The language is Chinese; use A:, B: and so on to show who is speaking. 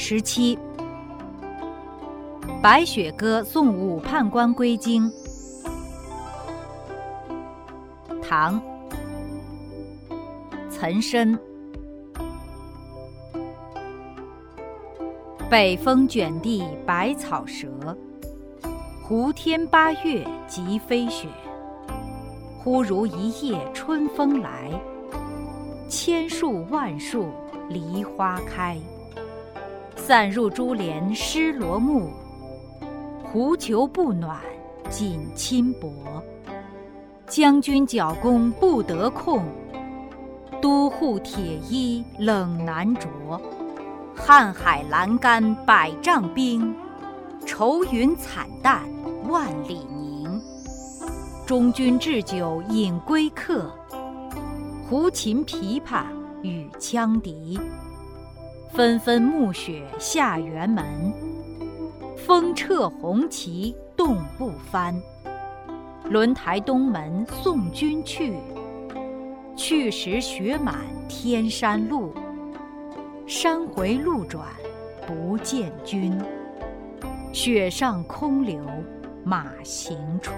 A: 十七，白雪歌送武判官归京。唐，岑参。北风卷地白草折，胡天八月即飞雪。忽如一夜春风来，千树万树梨花开。散入珠帘湿罗幕，狐裘不暖锦衾薄。将军角弓不得控，都护铁衣冷难着。瀚海阑干百丈冰，愁云惨淡万里凝。中军置酒饮归客，胡琴琵琶与羌笛。纷纷暮雪下辕门，风掣红旗冻不翻。轮台东门送君去，去时雪满天山路。山回路转不见君，雪上空留马行处。